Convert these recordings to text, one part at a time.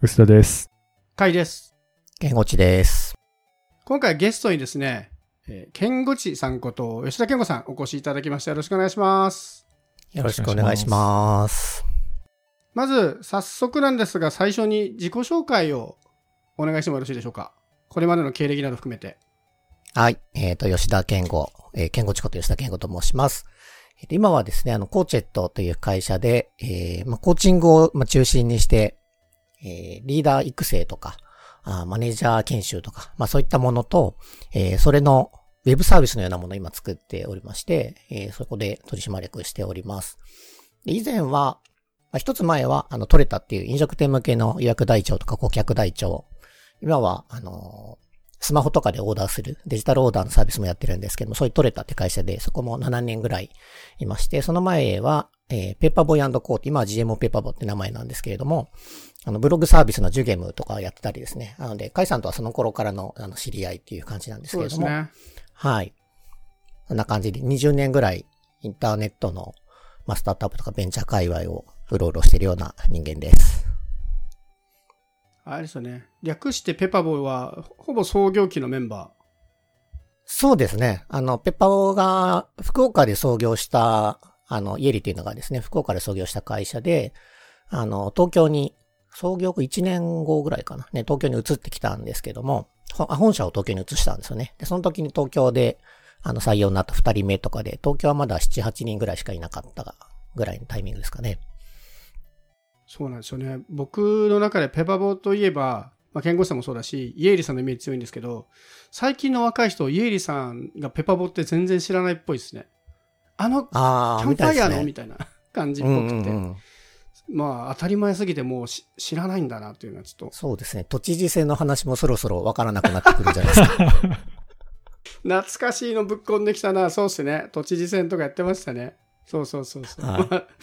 薄田です。かいです。けんごちです。今回ゲストにですね、えー、ケンゴチさんこと吉田健吾さんお越しいただきました。よろしくお願いします。よろしくお願いします。まず、早速なんですが、最初に自己紹介をお願いしてもよろしいでしょうか。これまでの経歴など含めて。はい。えっ、と、吉田健吾、えー、健吾ちこと吉田健吾と申します。えー今はですね、あの、コーチェットという会社で、えーまあ、コーチングを、まあ、中心にして、えーリーダー育成とか、あマネージャー研修とか、まあ、そういったものと、えーそれのウェブサービスのようなものを今作っておりまして、えーそこで取締役しております。で以前は、まあ、一つ前は、あの、取れたっていう飲食店向けの予約台帳とか顧客台帳。今は、あのスマホとかでオーダーするデジタルオーダーのサービスもやってるんですけども、そういう取れたって会社で、そこも7年ぐらいいまして、その前は、えーペーパーボーイコート、今は GMO ペーパーボーって名前なんですけれども、あの、ブログサービスのジュゲムとかやってたりですね。なので、カイさんとはその頃からの、あの、知り合いっていう感じなんですけれども、そうですね。はい。そんな感じで20年ぐらいインターネットの、まあ、スタートアップとかベンチャー界隈をうろうろしてるような人間です。あれですよね。略してペパボーイは、ほぼ創業期のメンバそうですね。あの、ペッパオが福岡で創業した、あの、イエリっていうのがですね、福岡で創業した会社で、あの、東京に、創業後1年後ぐらいかな。ね、東京に移ってきたんですけども、本社を東京に移したんですよね。で、その時に東京で、あの、採用になった2人目とかで、東京はまだ7、8人ぐらいしかいなかったぐらいのタイミングですかね。ー。そうなんですよね。僕の中でペパボーといえば、まあ、健吾さんもそうだし、イエーリさんのイメージ強いんですけど、最近の若い人、イエーリさんがペパボーって全然知らないっぽいですね。あの、キあー、ャンプファイヤーのみみたいな感じっぽくて。うんうんうんまあ、当たり前すぎてもうし知らないんだなっていうのはちょっと、そうですね。都知事選の話もそろそろわからなくなってくるじゃないですか。懐かしいのぶっこんできたな。そうっすね。都知事選とかやってましたね。そうそうそうそう。はいまあ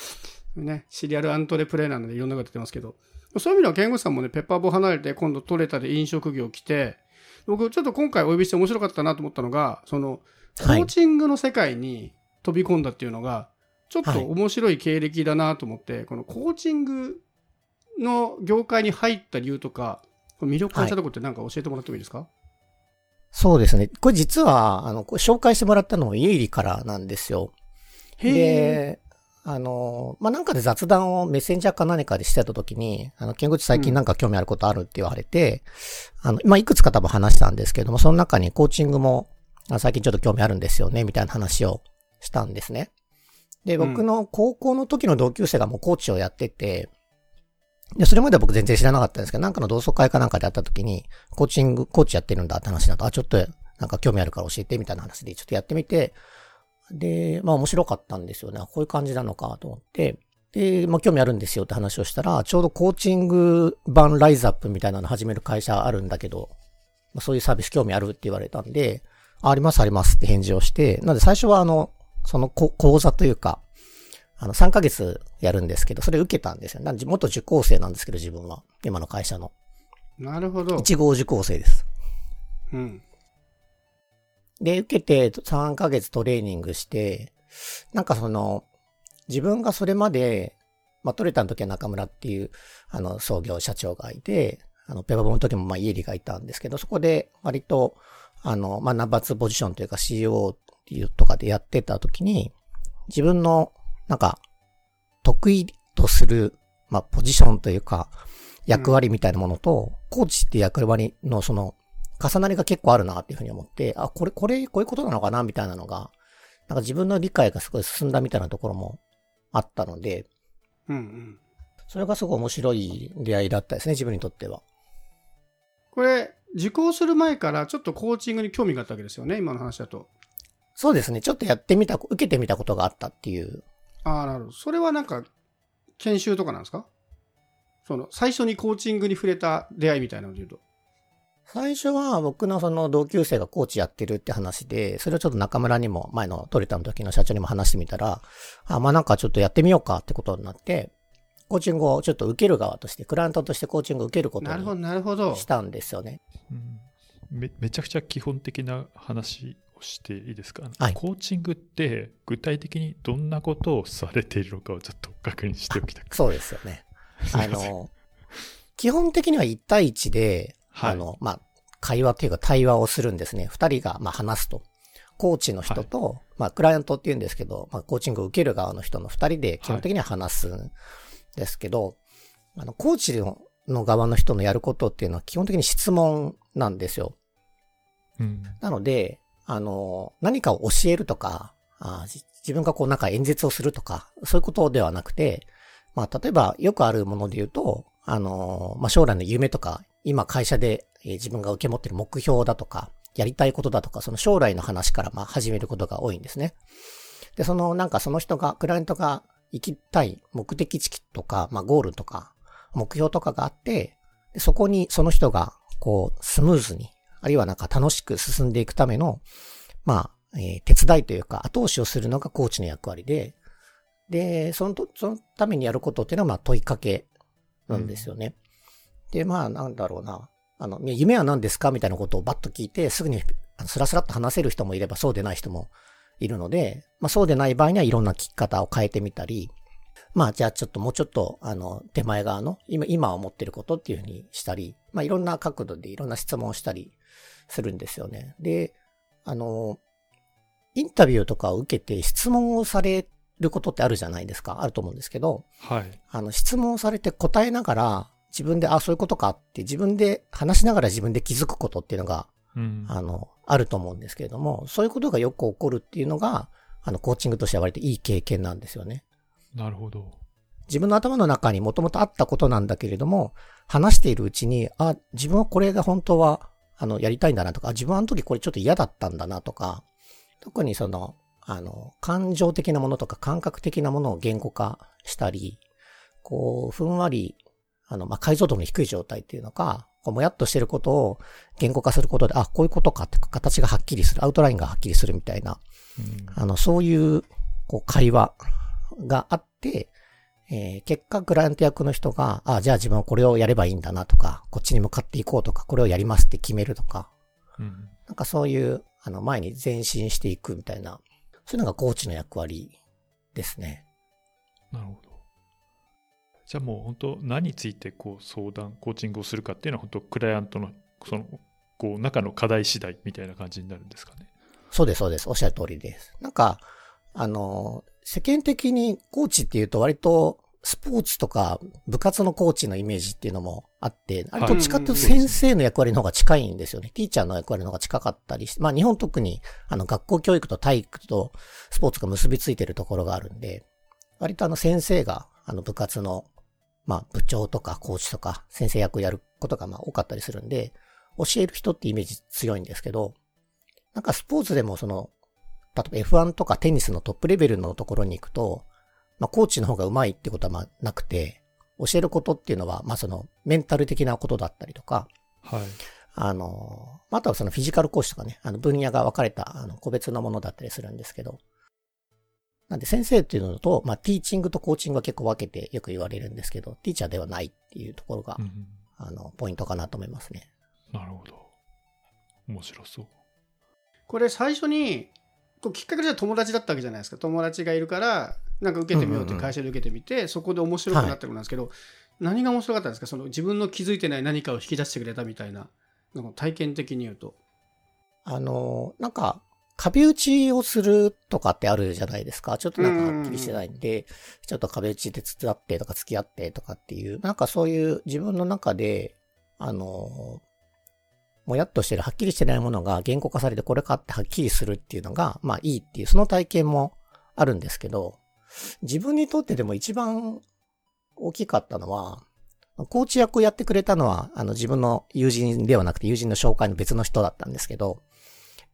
ね、シリアルアントレプレーなのでいろんなことやってますけど、そういう意味では、健吾さんもね、ペッパーボー離れて、今度トレタで飲食業来て、僕ちょっと今回お呼びして面白かったなと思ったのが、その、コはいーチングの世界に飛び込んだっていうのが、ちょっとはい面白い経歴だなと思って、このコーチングの業界に入った理由とか、魅力感じたところって何か教えてもらってもいいですか、そうですね。これ実は、あの、紹介してもらったのもイエリからなんですよ。で、あの、まあ、なんかで雑談をメッセンジャーか何かでしてた時に、あの、ケンゴチ最近なんか興味あることあるって言われて、あの、まあ、いくつか多分話したんですけども、その中にコーチングも、あ最近ちょっと興味あるんですよね、みたいな話をしたんですね。で、うん僕の高校の時の同級生がもうコーチをやってて、で、それまでは僕全然知らなかったんですけど、なんかの同窓会かなんかで会った時に、コーチング、コーチやってるんだって話だと、あ、ちょっとなんか興味あるから教えてみたいな話でちょっとやってみて、で、まあ面白かったんですよね。あこういう感じなのかと思って、で、まあ興味あるんですよって話をしたら、ちょうどコーチング版ライズアップみたいなの始める会社あるんだけど、まあ、そういうサービス興味あるって言われたんで、あありますありますって返事をして、なので最初はあの、そのこ講座というか、あの、3ヶ月やるんですけど、それ受けたんですよ。なんで元受講生なんですけど、自分は。今の会社の。なるほど。1号受講生です。うん。で、受けて3ヶ月トレーニングして、なんかその、自分がそれまで、まあ、トレタの時は中村っていう、あの、創業社長がいて、あの、ペパボの時もまあ、イエリがいたんですけど、そこで割と、あの、まあ、ナンバー2ポジションというか CEO っていうとかでやってた時に、自分の、なんか、得意とする、まあ、ポジションというか、役割みたいなものと、コーチって役割のその、重なりが結構あるなっていうふうに思って、あ、これ、これ、こういうことなのかなみたいなのが、なんか自分の理解がすごい進んだみたいなところもあったので、うんうん。それがすごい面白い出会いだったですね、自分にとっては。これ、受講する前からちょっとコーチングに興味があったわけですよね、今の話だと。そうですね、ちょっとやってみた、受けてみたことがあったっていう。ああ、なるほど。それはなんか、研修とかなんですか？その、最初にコーチングに触れた出会いみたいなので言うと。最初は僕のその同級生がコーチやってるって話で、それをちょっと中村にも前のトリタの時の社長にも話してみたら、あ、まあなんかちょっとやってみようかってことになって、コーチングをちょっと受ける側として、クライアントとしてコーチングを受けることなるほど、になるほど。したんですよね。うんめめちゃくちゃ基本的な話をしていいですか、はいコーチングって具体的にどんなことをされているのかをちょっと確認しておきたくそうですよね。あの、基基本的には1対1で、はいあの、まあ、会話っていうか対話をするんですね。二人が、まあ、話すと。コーチの人と、まあ、クライアントって言うんですけど、まあ、コーチングを受ける側の人の二人で基本的には話すんですけど、あの、コーチのの側の人のやることっていうのは基本的に質問なんですよ。うん。なので、あの、何かを教えるとか、あ自分がこうなんか演説をするとか、そういうことではなくて、まあ、例えばよくあるもので言うと、あの、まあ、将来の夢とか、今会社で、自分が受け持っている目標だとか、やりたいことだとか、その将来の話からまあ始めることが多いんですね。で、そのなんかその人が、クライアントが行きたい目的地とか、まあ、ゴールとか、目標とかがあって、そこにその人が、こう、スムーズに、あるいはなんか楽しく進んでいくための、まあ、えー手伝いというか、後押しをするのがコーチの役割で、で、そのと、そのためにやることっていうのは、まあ、問いかけなんですよね。で、まあ、なんだろうな。あの、夢は何ですかみたいなことをバッと聞いて、すぐにスラスラっと話せる人もいれば、そうでない人もいるので、まあ、そうでない場合にはいろんな聞き方を変えてみたり、まあ、じゃあちょっともうちょっと、あの、手前側の、今、今思ってることっていうふうにしたり、まあ、いろんな角度でいろんな質問をしたりするんですよね。で、あの、インタビューとかを受けて質問をされることってあるじゃないですか。あると思うんですけど、はい。あの、質問されて答えながら、自分で、あ、そういうことかって自分で話しながら自分で気づくことっていうのが、うん。あの、あると思うんですけれども、そういうことがよく起こるっていうのが、あの、コーチングとしては割といい経験なんですよね。なるほど。自分の頭の中にもともとあったことなんだけれども、話しているうちに、あ、自分はこれが本当は、あの、やりたいんだなとか、あ自分はあの時これちょっと嫌だったんだなとか、特にその、あの、感情的なものとか感覚的なものを言語化したり、こう、ふんわり、あの、まあ、解像度の低い状態っていうのか、こうもやっとしてることを言語化することで、あ、こういうことかって形がはっきりする、アウトラインがはっきりするみたいな、うん。あの、そういう、こう、会話があって、えー結果、クライアント役の人が、あ、じゃあ自分はこれをやればいいんだなとか、こっちに向かっていこうとか、これをやりますって決めるとか、うん。なんかそういう、あの、前に前進していくみたいな、そういうのがコーチの役割ですね。なるほど。じゃあもう本当何についてこう相談、コーチングをするかっていうのは本当クライアントのそのこう中の課題次第みたいな感じになるんですかね。そうです、そうです。おっしゃる通りです。なんか、あの、世間的にコーチっていうと割とスポーツとか部活のコーチのイメージっていうのもあって、あれはいどっちかっていうと先生の役割の方が近いんですよね。ティーチャーの役割の方が近かったりして、まあ日本特にあの学校教育と体育とスポーツが結びついてるところがあるんで、割とあの先生があの部活のまあ部長とかコーチとか先生役をやることがまあ多かったりするんで、教える人ってイメージ強いんですけど、なんかスポーツでもその、例えば F1 とかテニスのトップレベルのところに行くと、まあコーチの方が上手いってことはまあなくて、教えることっていうのは、まあそのメンタル的なことだったりとか、はい。あの、あとはそのフィジカル講師とかね、あの分野が分かれたあの個別のものだったりするんですけど、なんで先生っていうのと、まあティーチングとコーチングは結構分けてよく言われるんですけど、ティーチャーではないっていうところがう、ん。あの、ポイントかなと思いますね。なるほど。面白そう。これ最初にこうきっかけじゃ友達だったわけじゃないですか友達がいるからなんか受けてみようって会社で受けてみて、そこで面白くなったことなんですけど、何が面白かったんですか？その自分の気づいてない何かを引き出してくれたみたいななん体験的に言うと。あの、なんか、壁打ちをするとかってあるじゃないですか。ちょっとなんかはっきりしてないんで、ちょっと壁打ちで付き合ってとか付き合ってとかっていう、なんかそういう自分の中で、あの、もやっとしてる、はっきりしてないものが言語化されてこれかってはっきりするっていうのが、まあいいっていう、その体験もあるんですけど、自分にとってでも一番大きかったのは、コーチ役をやってくれたのは、あの自分の友人ではなくて友人の紹介の別の人だったんですけど、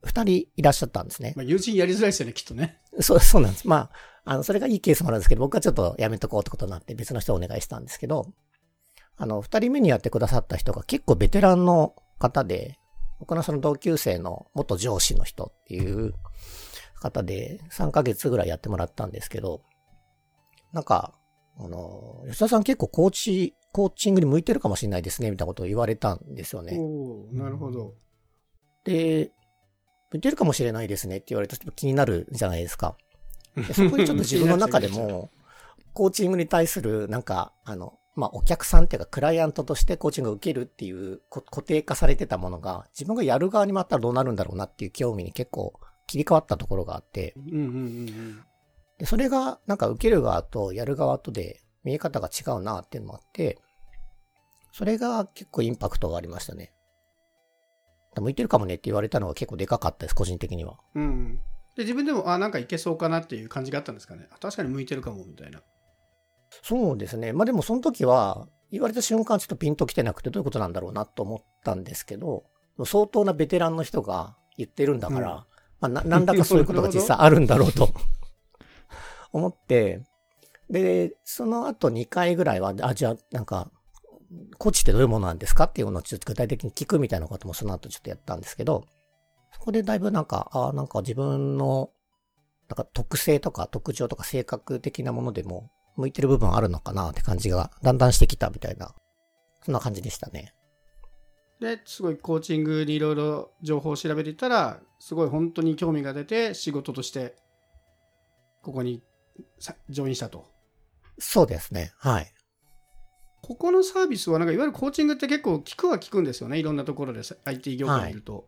二人いらっしゃったんですね。まあ、友人やりづらいですよねきっとね。そう、そうなんです。まあ、あの、それがいいケースもあるんですけど、僕はちょっとやめとこうってことになって別の人をお願いしたんですけど、あの、二人目にやってくださった人が結構ベテランの方で、僕のその同級生の元上司の人っていう方で、3ヶ月ぐらいやってもらったんですけど、なんか、あの、吉田さん結構コーチ、コーチングに向いてるかもしれないですね、みたいなことを言われたんですよね。なるほど。で、向いてるかもしれないですねって言われたら気になるじゃないですか。でそこにちょっと自分の中でも、コーチングに対する、なんか、あの、まあお客さんっていうかクライアントとしてコーチングを受けるっていう固定化されてたものが自分がやる側に回ったらどうなるんだろうなっていう興味に結構切り替わったところがあって、うんうんうんうんで、それがなんか受ける側とやる側とで見え方が違うなっていうのもあって、それが結構インパクトがありましたね。向いてるかもねって言われたのが結構でかかったです、個人的には。うん。で、自分でも、あ、なんかいけそうかなっていう感じがあったんですかね。確かに向いてるかも、みたいな。そうですね。まあでもその時は、言われた瞬間ちょっとピンと来てなくてどういうことなんだろうなと思ったんですけど、相当なベテランの人が言ってるんだから、うん、まあな、なんだかそういうことが実際あるんだろうと 思って、で、その後2回ぐらいは、あ、じゃあなんか、コーチってどういうものなんですかっていうのをちょっと具体的に聞くみたいなこともその後ちょっとやったんですけど、そこでだいぶなんか、あなんか自分の、なんか特性とか特徴とか性格的なものでも向いてる部分あるのかなって感じがだんだんしてきたみたいな、そんな感じでしたね。で、すごいコーチングにいろいろ情報を調べてたら、すごい本当に興味が出て、仕事として、ここにジョインしたと。そうですね。はい。ここのサービスは、なんかいわゆるコーチングって結構聞くは聞くんですよね。いろんなところで IT 業界にいると。はい、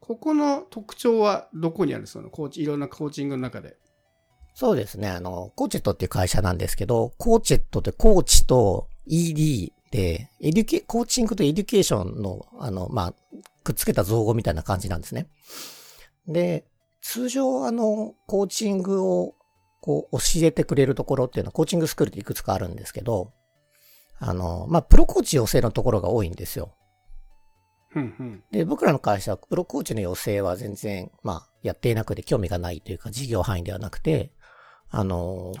ここの特徴はどこにあるんですか？コーチ、いろんなコーチングの中で。そうですね。あの、コーチェットっていう会社なんですけど、コーチェットってコーチと ED で、エデュケ、コーチングとエデュケーションの、あの、まあ、くっつけた造語みたいな感じなんですね。で、通常あの、コーチングをこう教えてくれるところっていうのはコーチングスクールっていくつかあるんですけど、あの、まあ、プロコーチ養成のところが多いんですよ。で、僕らの会社はプロコーチの養成は全然、まあ、やっていなくて興味がないというか事業範囲ではなくて、あの、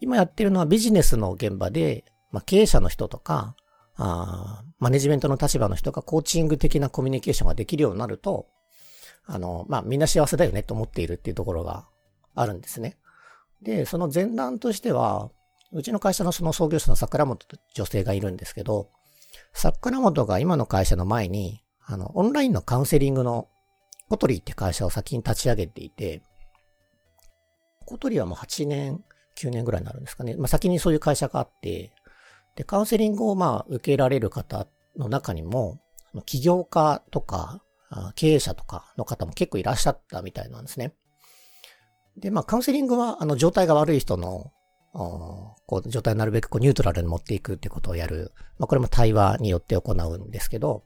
今やってるのはビジネスの現場で、まあ、経営者の人とか、あマネジメントの立場の人がコーチング的なコミュニケーションができるようになると、あの、まあ、みんな幸せだよねと思っているっていうところがあるんですね。で、その前段としては、うちの会社のその創業者の桜本女性がいるんですけど、桜本が今の会社の前に、あの、オンラインのカウンセリングのコトリーって会社を先に立ち上げていて、コトリはもう8年、9年ぐらいになるんですかね。まあ、先にそういう会社があって、で、カウンセリングをまあ受けられる方の中にも、起業家とか、経営者とかの方も結構いらっしゃったみたいなんですね。で、まあカウンセリングはあの状態が悪い人の、こう状態をなるべくこうニュートラルに持っていくってことをやる。まあこれも対話によって行うんですけど、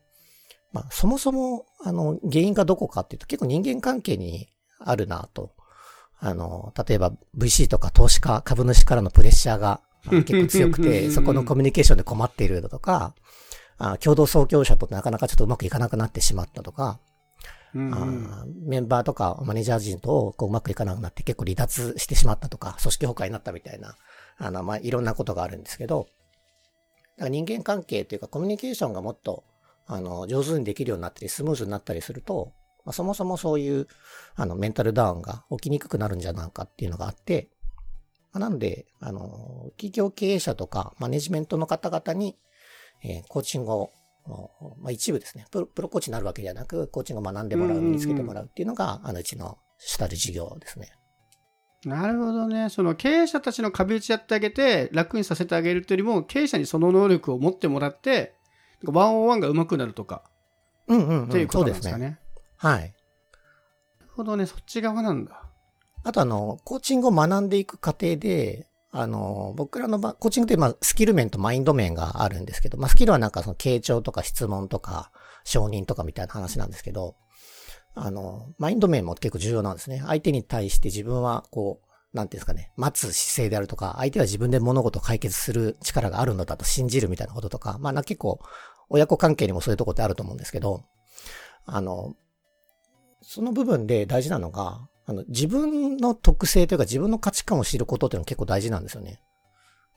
まあそもそもあの原因がどこかっていうと結構人間関係にあるなとあの、例えば VC とか投資家、株主からのプレッシャーが、まあ、結構強くて、そこのコミュニケーションで困っているだとか、あ共同創業者となかなかちょっとうまくいかなくなってしまったとか、うんあメンバーとかマネージャー陣とこううまくいかなくなって結構離脱してしまったとか、組織崩壊になったみたいな、あの、まあ、いろんなことがあるんですけど、だから人間関係というかコミュニケーションがもっと、あの、上手にできるようになったり、スムーズになったりすると、まあ、そもそもそういう、あの、メンタルダウンが起きにくくなるんじゃないかっていうのがあって、まあ、なんで、あの、企業経営者とかマネジメントの方々に、えー、コーチングを、まあ、一部ですねプロ、プロコーチになるわけではなく、コーチングを学んでもらう、身につけてもらうっていうのが、あの、うちの主たる事業ですね。なるほどね。その経営者たちの壁打ちやってあげて、楽にさせてあげるというよりも、経営者にその能力を持ってもらって、ワンオンワンが上手くなるとか。うんうん、うん。っていうことですかね。はい。なるほどね、そっち側なんだ。あとあの、コーチングを学んでいく過程で、あの、僕らの場、コーチングってまあスキル面とマインド面があるんですけど、まあスキルはなんかその傾聴とか質問とか承認とかみたいな話なんですけど、あの、マインド面も結構重要なんですね。相手に対して自分はこう、なんていうんですかね、待つ姿勢であるとか、相手は自分で物事を解決する力があるのだと信じるみたいなこととか、まあな結構、親子関係にもそういうとこってあると思うんですけど、あの、その部分で大事なのが、あの、自分の特性というか自分の価値観を知ることっていうのは結構大事なんですよね。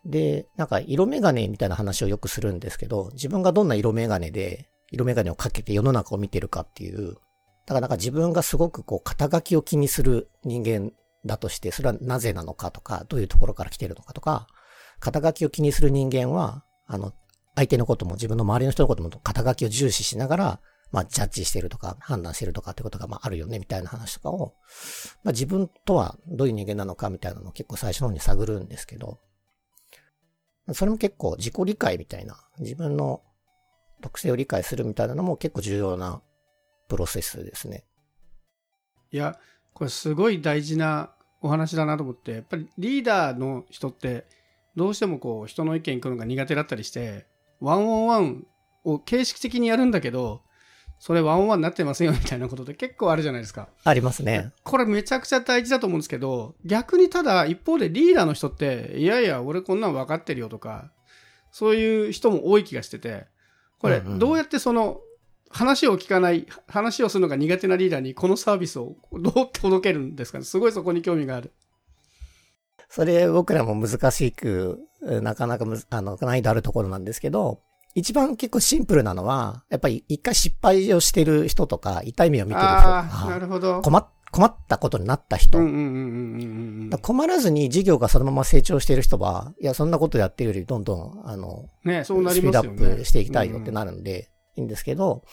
で、なんか色眼鏡みたいな話をよくするんですけど、自分がどんな色眼鏡で、色眼鏡をかけて世の中を見てるかっていう、だからなんか自分がすごくこう肩書きを気にする人間だとして、それはなぜなのかとか、どういうところから来てるのかとか、肩書きを気にする人間は、あの、相手のことも自分の周りの人のことも肩書きを重視しながら、まあ、ジャッジしてるとか、判断してるとかってことが、まあ、あるよね、みたいな話とかを、まあ、自分とはどういう人間なのか、みたいなのを結構最初の方に探るんですけど、それも結構自己理解みたいな、自分の特性を理解するみたいなのも結構重要なプロセスですね。いや、これすごい大事なお話だなと思って、やっぱりリーダーの人って、どうしてもこう人の意見聞くのが苦手だったりして、ワンオンワンを形式的にやるんだけど、それワンオンワンになってませんよみたいなことって結構あるじゃないですか。ありますね。これめちゃくちゃ大事だと思うんですけど、逆にただ一方でリーダーの人って、いやいや、俺こんなん分かってるよとか、そういう人も多い気がしてて、これどうやってその話を聞かない、話をするのが苦手なリーダーにこのサービスをどう届けるんですかね？すごいそこに興味がある。それ僕らも難しく、なかなかむあの難易度あるところなんですけど、一番結構シンプルなのは、やっぱり一回失敗をしてる人とか、痛い目を見てる人とか、なるほど困困ったことになった人。困らずに事業がそのまま成長している人は、いや、そんなことやってるよりどんどん、あの、ね、そうなりますよね。スピードアップしていきたいよってなるんで、いいんですけど、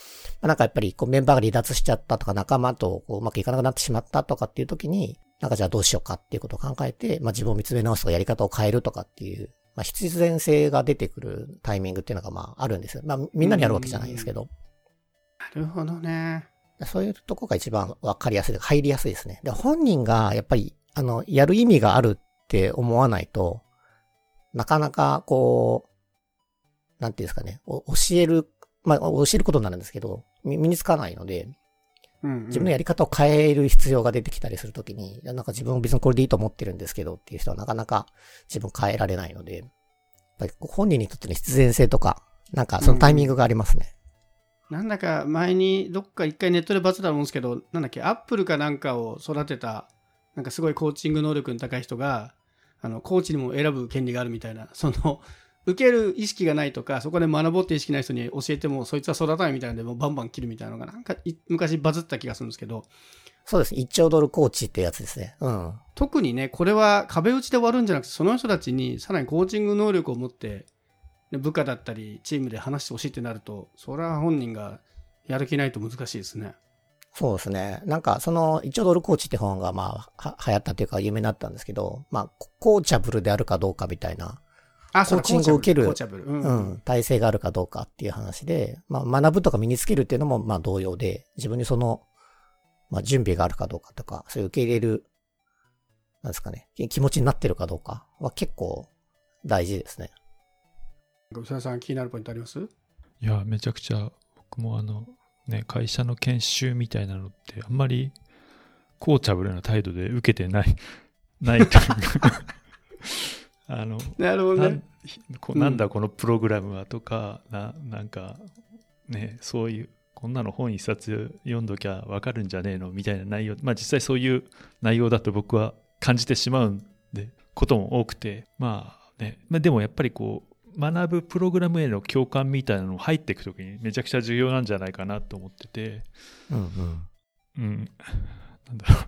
まあ、なんかやっぱりこうメンバーが離脱しちゃったとか仲間とこううまくいかなくなってしまったとかっていう時に、なんかじゃあどうしようかっていうことを考えて、まあ自分を見つめ直すとかやり方を変えるとかっていう、まあ必然性が出てくるタイミングっていうのがまああるんですよ。まあみんなにあるわけじゃないですけど。なるほどね。そういうとこが一番わかりやすい、入りやすいですね。で、本人がやっぱり、あの、やる意味があるって思わないと、なかなかこう、なんていうんですかね、教えるまあ、教えることになるんですけど、身につかないので、うんうん、自分のやり方を変える必要が出てきたりするときに、なんか自分別にこれでいいと思ってるんですけどっていう人はなかなか自分変えられないので、やっぱり本人にとっての必然性とか、なんかそのタイミングがありますね。うん、なんだか前にどっか一回ネットでバズったと思うんですけど、なんだっけ、アップルかなんかを育てた、なんかすごいコーチング能力の高い人が、あの、コーチにも選ぶ権利があるみたいな、その、受ける意識がないとか、そこで学ぼうって意識ない人に教えても、そいつは育たないみたいなんで、もうバンバン切るみたいなのが、なんか昔バズった気がするんですけど。そうです。1兆ドルコーチってやつですね。うん。特にね、これは壁打ちで終わるんじゃなくて、その人たちにさらにコーチング能力を持って、部下だったり、チームで話してほしいってなると、それは本人がやる気ないと難しいですね。そうですね。なんか、その、1兆ドルコーチって本が、まあ、流行ったというか、有名になったんですけど、まあ、コーチャブルであるかどうかみたいなコーチングを受ける、うん、体制があるかどうかっていう話で、まあ、学ぶとか身につけるっていうのも、まあ、同様で、自分にその、まあ、準備があるかどうかとか、そういう受け入れる、なんですかね、気持ちになってるかどうかは結構大事ですね。ごささん気になるポイントありますいや、めちゃくちゃ、僕もあの、ね、会社の研修みたいなのって、あんまり、コーチャブルな態度で受けてない、ないというかあのなるほどね。なんだこのプログラムはとか、うん、ななんかねそういうこんなの本一冊読んどきゃ分かるんじゃねえのみたいな内容。まあ実際そういう内容だと僕は感じてしまうんでことも多くて。まあね、まあ、でもやっぱりこう学ぶプログラムへの共感みたいなのを入っていくときにめちゃくちゃ重要なんじゃないかなと思ってて。うんうん。うん。なんだろう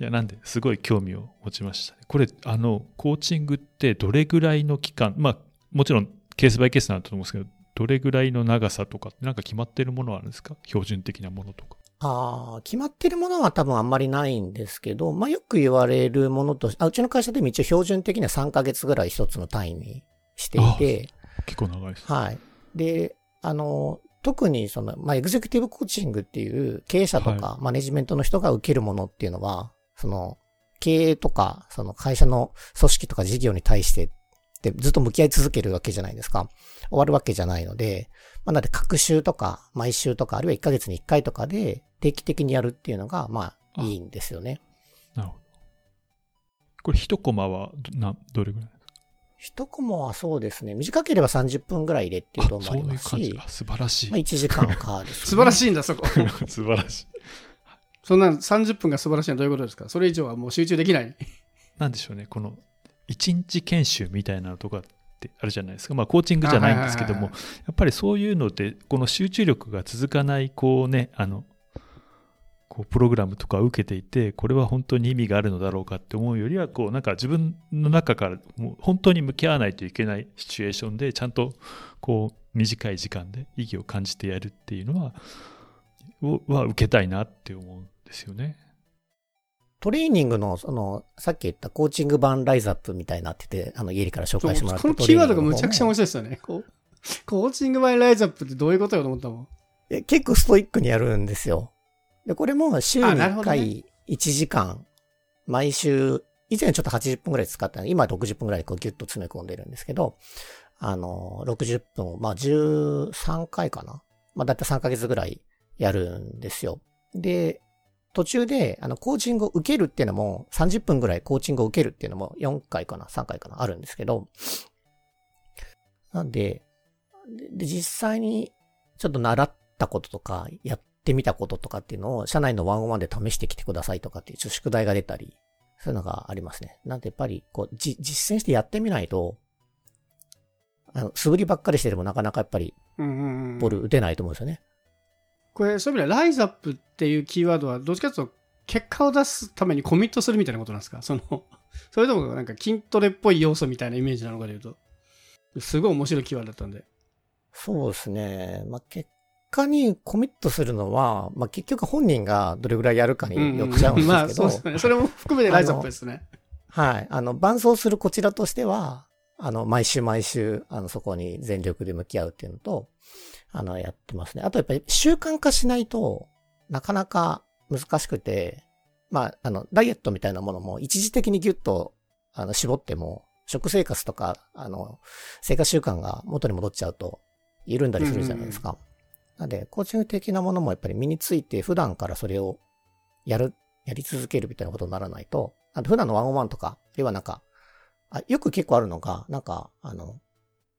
いや、なんで、すごい興味を持ちました、ね。これ、あの、コーチングってどれぐらいの期間、まあ、もちろんケースバイケースなんだと思うんですけど、どれぐらいの長さとか、なんか決まってるものはあるんですか？標準的なものとか。ああ、決まってるものは多分あんまりないんですけど、まあよく言われるものとあ、うちの会社でも一応標準的には3ヶ月ぐらい一つの単位にしていて。結構長いです。はい。で、あの、特にその、まあエグゼクティブコーチングっていう経営者とかマネジメントの人が受けるものっていうのは、その、経営とか、その会社の組織とか事業に対してってずっと向き合い続けるわけじゃないですか。終わるわけじゃないので、まあ、なので、各週とか、毎週とか、あるいは1ヶ月に1回とかで定期的にやるっていうのが、まあ、いいんですよね。なるほど。これ、一コマは、な、どれぐらい一コマはそうですね。短ければ30分ぐらいでっていうともありますし。そういう感じ素晴らしい。まあ、1時間かです、ね、素晴らしいんだ、そこ。素晴らしい。そんな30分が素晴らしいのはどういうことですか？それ以上はもう集中できない。なんでしょうね、この1日研修みたいなのとかってあるじゃないですか。まあコーチングじゃないんですけども、やっぱりそういうので、この集中力が続かない、こうね、あの、こうプログラムとか受けていて、これは本当に意味があるのだろうかって思うよりは、こうなんか自分の中からもう本当に向き合わないといけないシチュエーションで、ちゃんとこう短い時間で意義を感じてやるっていうのは、は受けたいなって思うですよね。トレーニングの、その、さっき言ったコーチング版ライズアップみたいになってて、あの、家から紹介してもらったこのキーワードがむちゃくちゃ面白いですよね。こうコーチングバイライズアップってどういうことよと思ったもん。え結構ストイックにやるんですよ。で、これも週に1あなるほどね回1時間、毎週、以前ちょっと80分くらい使ったの今60分くらいこうギュッと詰め込んでるんですけど、あの、60分を、まあ13回かな。まあだいたい3ヶ月ぐらいやるんですよ。で、途中で、あの、コーチングを受けるっていうのも、30分ぐらいコーチングを受けるっていうのも4回かな、3回かな、あるんですけど、なんで、でで実際にちょっと習ったこととか、やってみたこととかっていうのを、社内のワンオンワンで試してきてくださいとかっていう、ちょっと宿題が出たり、そういうのがありますね。なんでやっぱり、こう、じ、実践してやってみないと、あの、素振りばっかりしててもなかなかやっぱり、うんうんうん。ボール打てないと思うんですよね。これ、そういう意味では、ライズアップっていうキーワードは、どっちかというと、結果を出すためにコミットするみたいなことなんですか？その、それともなんか筋トレっぽい要素みたいなイメージなのかで言うと。すごい面白いキーワードだったんで。そうですね。まあ、結果にコミットするのは、まあ、結局本人がどれぐらいやるかによくちゃうんですけど、まあ、そうですね。それも含めてライズアップですね。はい。あの、伴走するこちらとしては、あの、毎週毎週、あの、そこに全力で向き合うっていうのと、あの、やってますね。あとやっぱり習慣化しないとなかなか難しくて、まあ、あの、ダイエットみたいなものも一時的にギュッと、あの、絞っても、食生活とか、あの、生活習慣が元に戻っちゃうと、緩んだりするじゃないですか。なんで、コーチング的なものもやっぱり身について、普段からそれをやる、やり続けるみたいなことにならないと、あと普段のワンオンワンとか、要はなんか、あよく結構あるのが、なんか、あの、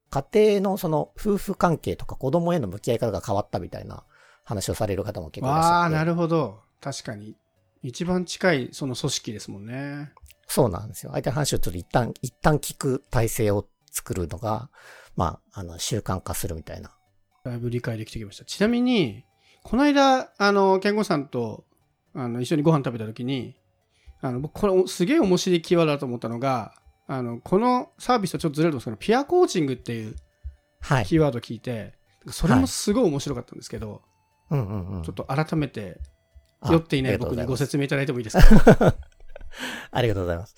家庭のその夫婦関係とか子供への向き合い方が変わったみたいな話をされる方も結構いらっしゃって。ああ、なるほど。確かに。一番近いその組織ですもんね。そうなんですよ。相手の話をちょっと一旦、一旦聞く体制を作るのが、まあ、あの、習慣化するみたいな。だいぶ理解できてきました。ちなみに、この間、あの、健吾さんと、あの、一緒にご飯食べた時に、あの、僕、これ、すげえ面白いキーワードだと思ったのが、あの、このサービスとちょっとずれると思うんですけど、ピアコーチングっていうはい。キーワードを聞いて、それもすごい面白かったんですけど、うんうんうん。ちょっと改めて、あ酔っていない僕にご説明いただいてもいいですか？ありがとうございます。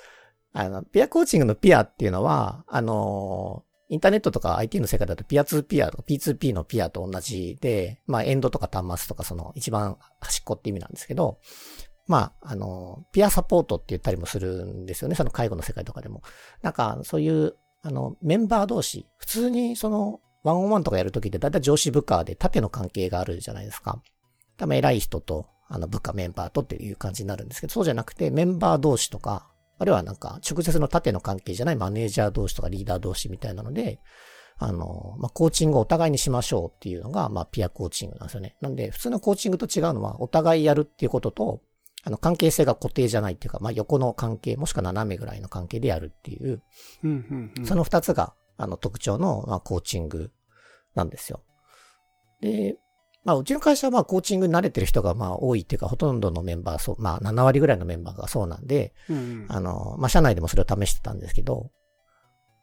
あの、ピアコーチングのピアっていうのは、あの、インターネットとか IT の世界だとピア2ピアとか P2P のピアと同じで、まあエンドとか端末とかその一番端っこって意味なんですけど、まあ、あの、ピアサポートって言ったりもするんですよね。その介護の世界とかでも。なんか、そういう、あの、メンバー同士、普通にその、ワンオンワンとかやるときってだいたい上司部下で縦の関係があるじゃないですか。多分偉い人と、あの、部下メンバーとっていう感じになるんですけど、そうじゃなくて、メンバー同士とか、あるいはなんか、直接の縦の関係じゃないマネージャー同士とかリーダー同士みたいなので、あの、まあ、コーチングをお互いにしましょうっていうのが、まあ、ピアコーチングなんですよね。なんで、普通のコーチングと違うのは、お互いやるっていうことと、あの、関係性が固定じゃないっていうか、まあ、横の関係、もしくは斜めぐらいの関係でやるっていう、うんうんうんその二つが、あの、特徴の、まあ、コーチングなんですよ。で、まあ、うちの会社は、まあ、コーチングに慣れてる人が、まあ、多いっていうか、ほとんどのメンバー、そう、まあ、7割ぐらいのメンバーがそうなんで、うんうんあの、まあ、社内でもそれを試してたんですけど、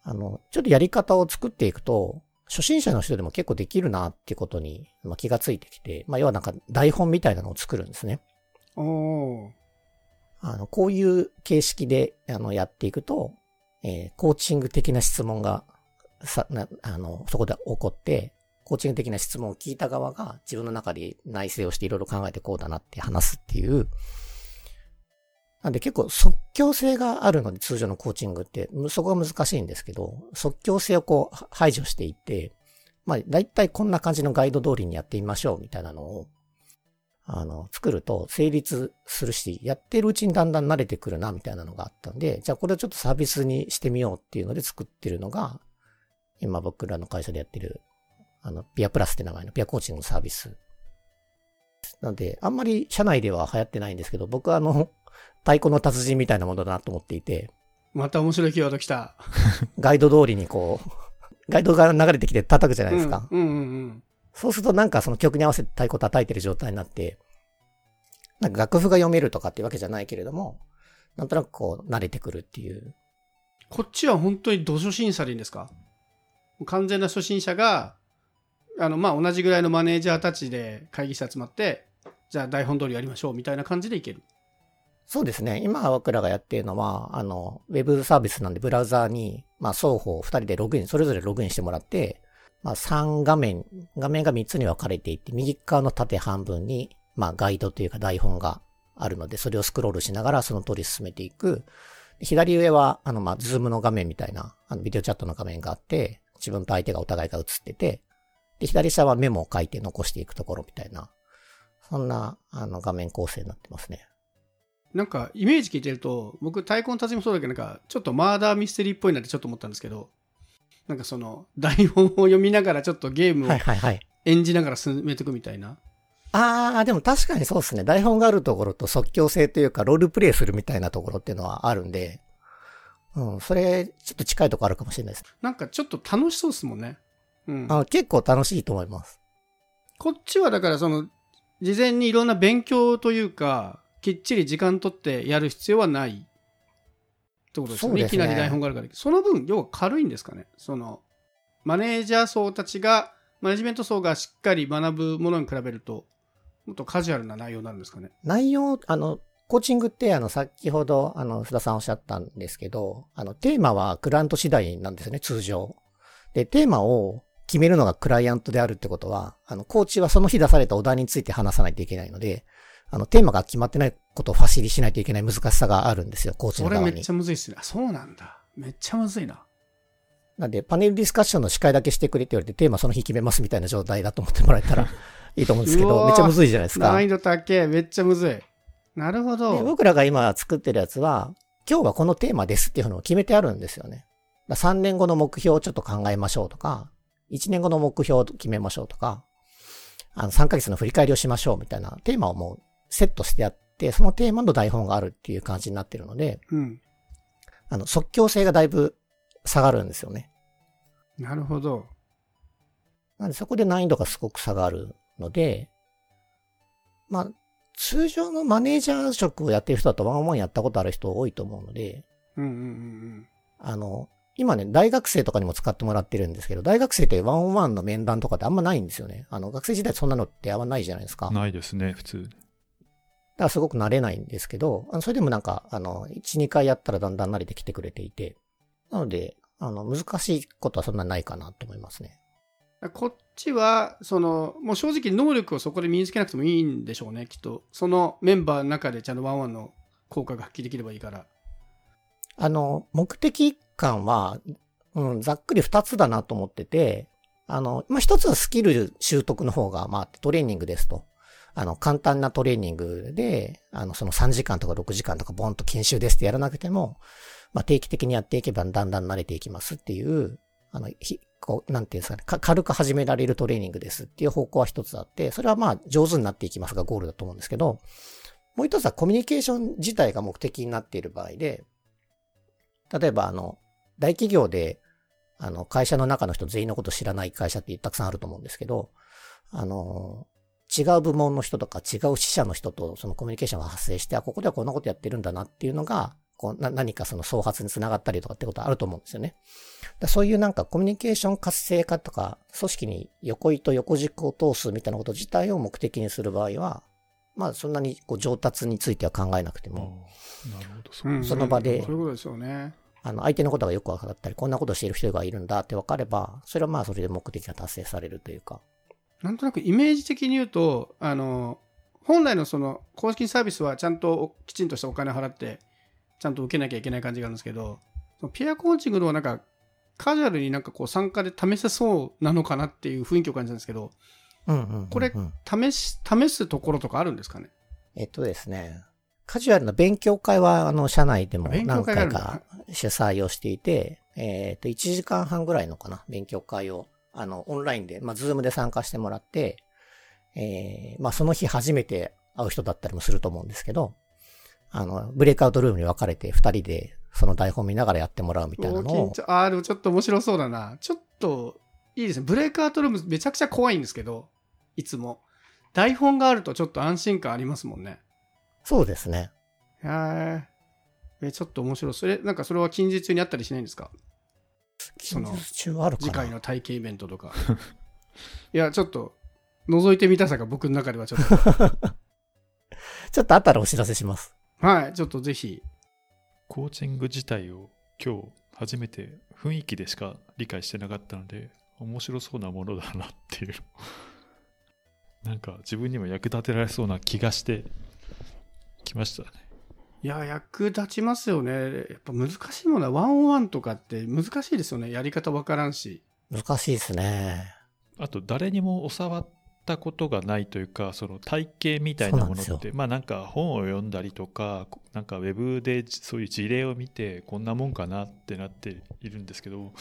あの、ちょっとやり方を作っていくと、初心者の人でも結構できるなっていうことに、まあ、気がついてきて、まあ、要はなんか台本みたいなのを作るんですね。あの、こういう形式で、あの、やっていくと、えーコーチング的な質問が、さ、な、あの、そこで起こって、コーチング的な質問を聞いた側が自分の中で内省をしていろいろ考えてこうだなって話すっていう、なんで結構即興性があるので通常のコーチングって、そこが難しいんですけど、即興性をこう排除していって、まあ大体こんな感じのガイド通りにやってみましょうみたいなのを、あの、作ると成立するし、やってるうちにだんだん慣れてくるなみたいなのがあったんで、じゃあこれをちょっとサービスにしてみようっていうので作ってるのが、今僕らの会社でやってる、あの、ピアプラスって名前のピアコーチングのサービス。なんで、あんまり社内では流行ってないんですけど、僕はあの、太鼓の達人みたいなものだなと思っていて、また面白いキーワード来た。ガイド通りにこう、ガイドが流れてきて叩くじゃないですか。うんうんうんうん。そうするとなんかその曲に合わせて太鼓叩いてる状態になって、なんか楽譜が読めるとかっていうわけじゃないけれども、なんとなくこう慣れてくるっていう。こっちは本当に土初心者でいいんですか？完全な初心者が、あの、まあ、同じぐらいのマネージャーたちで会議室集まって、じゃあ台本通りやりましょうみたいな感じでいける。そうですね。今僕らがやってるのは、あの、ウェブサービスなんでブラウザーに、まあ双方二人でログイン、それぞれログインしてもらって、まあ3画面、画面が3つに分かれていて、右側の縦半分に、まあガイドというか台本があるので、それをスクロールしながらその通り進めていく。左上は、あの、まあ、ズームの画面みたいな、あの、ビデオチャットの画面があって、自分と相手がお互いが映ってて、で、左下はメモを書いて残していくところみたいな、そんな、あの、画面構成になってますね。なんか、イメージ聞いてると、僕、太鼓の達人もそうだけど、なんか、ちょっとマーダーミステリーっぽいなってちょっと思ったんですけど、なんかその、台本を読みながらちょっとゲームをはいはいはい。演じながら進めていくみたいな。ああ、でも確かにそうですね。台本があるところと即興性というか、ロールプレイするみたいなところっていうのはあるんで、うん、それ、ちょっと近いところあるかもしれないです。なんかちょっと楽しそうですもんね。うん。あ結構楽しいと思います。こっちはだからその、事前にいろんな勉強というか、きっちり時間取ってやる必要はないってことですよね。ねいきなり台本があるから。その分、要は軽いんですかね。その、マネージャー層たちが、マネジメント層がしっかり学ぶものに比べると、もっとカジュアルな内容になるんですかね。内容、あの、コーチングって、あの、先ほど、あの、須田さんおっしゃったんですけど、あの、テーマはクライアント次第なんですよね、通常。で、テーマを決めるのがクライアントであるってことは、あの、コーチはその日出されたお題について話さないといけないので、あの、テーマが決まってないことをファシリしないといけない難しさがあるんですよ、コーチの側にそれめっち。ゃむずいっすね。あ、そうなんだ。めっちゃむずいな。なんで、パネルディスカッションの司会だけしてくれって言われて、テーマその日決めますみたいな状態だと思ってもらえたら いいと思うんですけど、めっちゃむずいじゃないですか。難易度高え。めっちゃむずい。なるほでど。僕らが今作ってるやつは、今日はこのテーマですっていうのを決めてあるんですよね。だ3年後の目標をちょっと考えましょうとか、1年後の目標を決めましょうとか、あの3ヶ月の振り返りをしましょうみたいなテーマをもうセットしてあって、そのテーマの台本があるっていう感じになってるので、うん。あの即興性がだいぶ下がるんですよね。なるほど。なのでそこで難易度がすごく下がるので、まあ、通常のマネージャー職をやってる人だとワンオンワンやったことある人多いと思うので、うんうんうんあの、今ね、大学生とかにも使ってもらってるんですけど、大学生ってワンオンワンの面談とかってあんまないんですよね。あの、学生時代そんなのってあんまないじゃないですかないですね、普通。らすごく慣れないんですけど、それでもなんか、あの、1、2回やったらだんだん慣れてきてくれていて、なので、あの、難しいことはそんなないかなと思いますね。うん。こっちは、その、もう正直能力をそこで身につけなくてもいいんでしょうね、きっと。そのメンバーの中でちゃんとワンワンの効果が発揮できればいいから。あの、目的感は、うん、ざっくり二つだなと思ってて、あの、まあ、一つはスキル習得の方が、まあ、トレーニングですと。あの、簡単なトレーニングで、あの、その3時間とか6時間とかボンと研修ですってやらなくても、まあ、定期的にやっていけばだんだん慣れていきますっていう、あの、ひこう、なんていうんですかね、か軽く始められるトレーニングですっていう方向は一つあって、それはまあ、上手になっていきますがゴールだと思うんですけど、もう一つはコミュニケーション自体が目的になっている場合で、例えばあの、大企業で、あの、会社の中の人全員のこと知らない会社ってたくさんあると思うんですけど、あの、違う部門の人とか違う支社の人とそのコミュニケーションが発生して、あ、ここではこんなことやってるんだなっていうのが、こうな何かその創発につながったりとかってことあると思うんですよね。だそういうなんかコミュニケーション活性化とか、組織に横糸横軸を通すみたいなこと自体を目的にする場合は、まあそんなにこう上達については考えなくてあも、あなるほど、そううんその場でそういうことですよね。あの、相手のことがよく分かったり、こんなことしている人がいるんだって分かれば、それはまあそれで目的が達成されるというか。なんとなくイメージ的に言うと、あの、本来のその公式サービスはちゃんときちんとしたお金を払って、ちゃんと受けなきゃいけない感じがあるんですけど、そのピアコーチングのはなんか、カジュアルになんかこう参加で試せそうなのかなっていう雰囲気を感じたんですけど、うんうんうんうん。これ試し、試すところとかあるんですかね？えっとですね、カジュアルな勉強会は、あの、社内でも何回か主催をしていて、えっと、1時間半ぐらいのかな、勉強会を、あの、オンラインで、まあ、ズームで参加してもらって、えー、まあ、その日初めて会う人だったりもすると思うんですけど、あの、ブレイクアウトルームに分かれて二人で、その台本見ながらやってもらうみたいなのをあーでもちょっと面白そうだな。ちょっと、いいですね。ブレイクアウトルームめちゃくちゃ怖いんですけど、いつも。台本があるとちょっと安心感ありますもんね。そうですね。へーえ、ちょっと面白い。それ、なんかそれは近日中にあったりしないんですか？その次回の体験イベントとか。いや、ちょっと、覗いてみたさが僕の中ではちょっと。ちょっと後からお知らせします。はい、ちょっとぜひ。コーチング自体を今日初めて雰囲気でしか理解してなかったので、面白そうなものだなっていう。なんか自分にも役立てられそうな気がしてきましたね。いや、役立ちますよね。やっぱ難しいものはワンオンワンとかって難しいですよね。やり方わからんし。難しいですね。あと誰にも教わったことがないというか、その体系みたいなものって、まあなんか本を読んだりとか、なんかウェブでそういう事例を見て、こんなもんかなってなっているんですけど、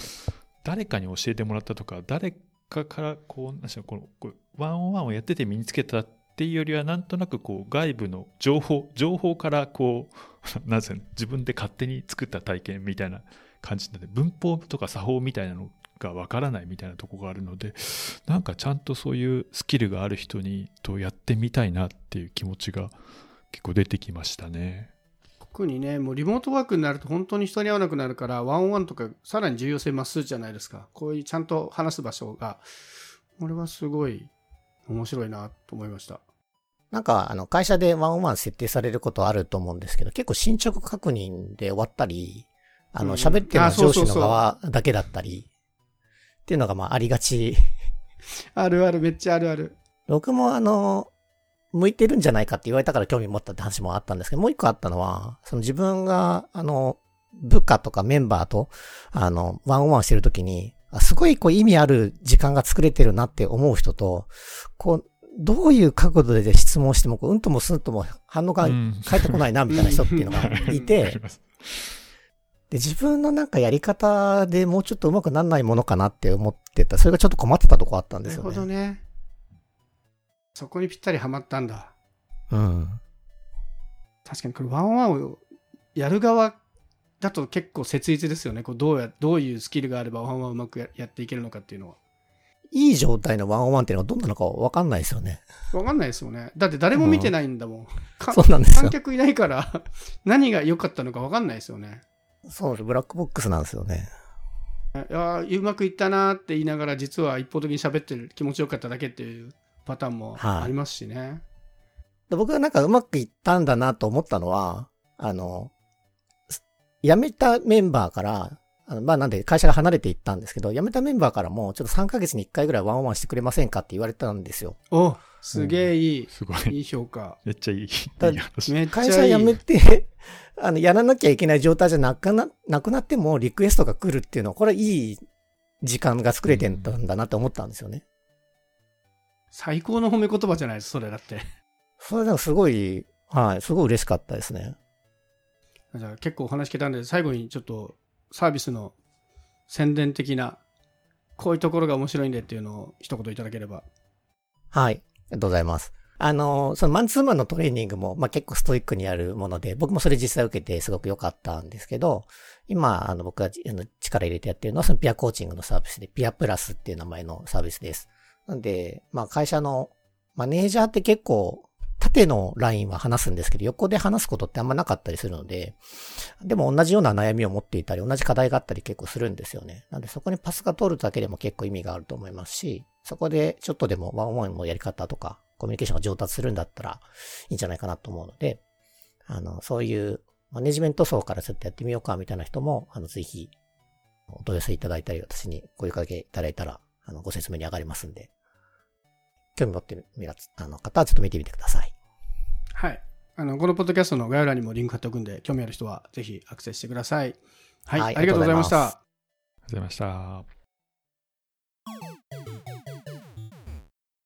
誰かに教えてもらったとか、誰かからこう、なんでしょうこのワンオンワンをやってて身につけたってっていうよりは、なんとなくこう外部の情報、情報からこう、なんですかね、自分で勝手に作った体験みたいな感じなので、文法とか作法みたいなのがわからないみたいなとこがあるので、なんかちゃんとそういうスキルがある人にとやってみたいなっていう気持ちが結構出てきましたね。特にね、もうリモートワークになると本当に人に会わなくなるから、ワンオンワンとかさらに重要性増すじゃないですか。こういうちゃんと話す場所が、俺はすごい面白いなと思いました。なんか、あの、会社でワンオンワン設定されることあると思うんですけど、結構進捗確認で終わったり、あの、うん喋ってるのは上司の側だけだったり、っていうのがまあありがち。あるある、めっちゃあるある。僕もあの、向いてるんじゃないかって言われたから興味持ったって話もあったんですけど、もう一個あったのは、その自分が、あの、部下とかメンバーと、あの、ワンオンワンしてるときに、あすごいこう意味ある時間が作れてるなって思う人と、こう、どういう角度で質問しても、こううんともすんとも反応がうん返ってこないな、みたいな人っていうのがいあてで、自分のなんかやり方でもうちょっと上手くなんないものかなって思ってた。それがちょっと困ってたとこあったんですよなるほどね。ね。そこにぴったりハマったんだ。うん。確かにこれワンオンワンをやる側だと結構切実ですよね。こうどうや、どういうスキルがあればワンワンをうまくややっていけるのかっていうのは。いい状態のワンオンワンっていうのがどんなのかわかんないですよね。わかんないですよね。だって誰も見てないんだもん。かそうなんですよ。観客いないから 何が良かったのかわかんないですよね。そう、ブラックボックスなんですよね。いやーうまくいったなーって言いながら実は一方的に喋ってる気持ちよかっただけっていうパターンもはいありますしね。で僕がなんかうまくいったんだなと思ったのは、あの、す辞めたメンバーから、あのまあなんで会社が離れていったんですけど、辞めたメンバーからもちょっと3ヶ月に1回ぐらいワンオンワンしてくれませんかって言われたんですよ。おすげえいい、すごい。いい評価。めっちゃいい。いいだ話。めっちゃいい。会社辞めて、あの、やらなきゃいけない状態じゃなくな、なくなってもリクエストが来るっていうのは、これいい時間が作れてんだなって思ったんですよね。最高の褒め言葉じゃないです、それだって。それなんかすごい、はい、すごい嬉しかったですね。じゃあ結構お話聞けたんで、最後にちょっとサービスの宣伝的な、こういうところが面白いんでっていうのを一言いただければ。はい。ありがとうございます。あの、そのマンツーマンのトレーニングも、まあ、結構ストイックにやるもので、僕もそれ実際受けてすごく良かったんですけど、今、あの、僕があの力入れてやってるのは、そのピアコーチングのサービスで、ピアプラスっていう名前のサービスです。なんで、まあ、会社のマネージャーって結構、縦のラインは話すんですけど、横で話すことってあんまなかったりするので、でも同じような悩みを持っていたり、同じ課題があったり結構するんですよね。なんでそこにパスが通るだけでも結構意味があると思いますし、そこでちょっとでもワンワンのやり方とか、コミュニケーションが上達するんだったらいいんじゃないかなと思うので、あの、そういうマネジメント層からちょっとやってみようかみたいな人も、あの、ぜひ、お問い合わせいただいたり、私に声かけいただいたら、あの、ご説明に上がりますんで、興味持ってるあの方はちょっと見てみてください。はい。あの、このポッドキャストの概要欄にもリンク貼っておくんで、興味ある人はぜひアクセスしてください。はい。はいありがとうございました。ありがとうございますありがとうございました。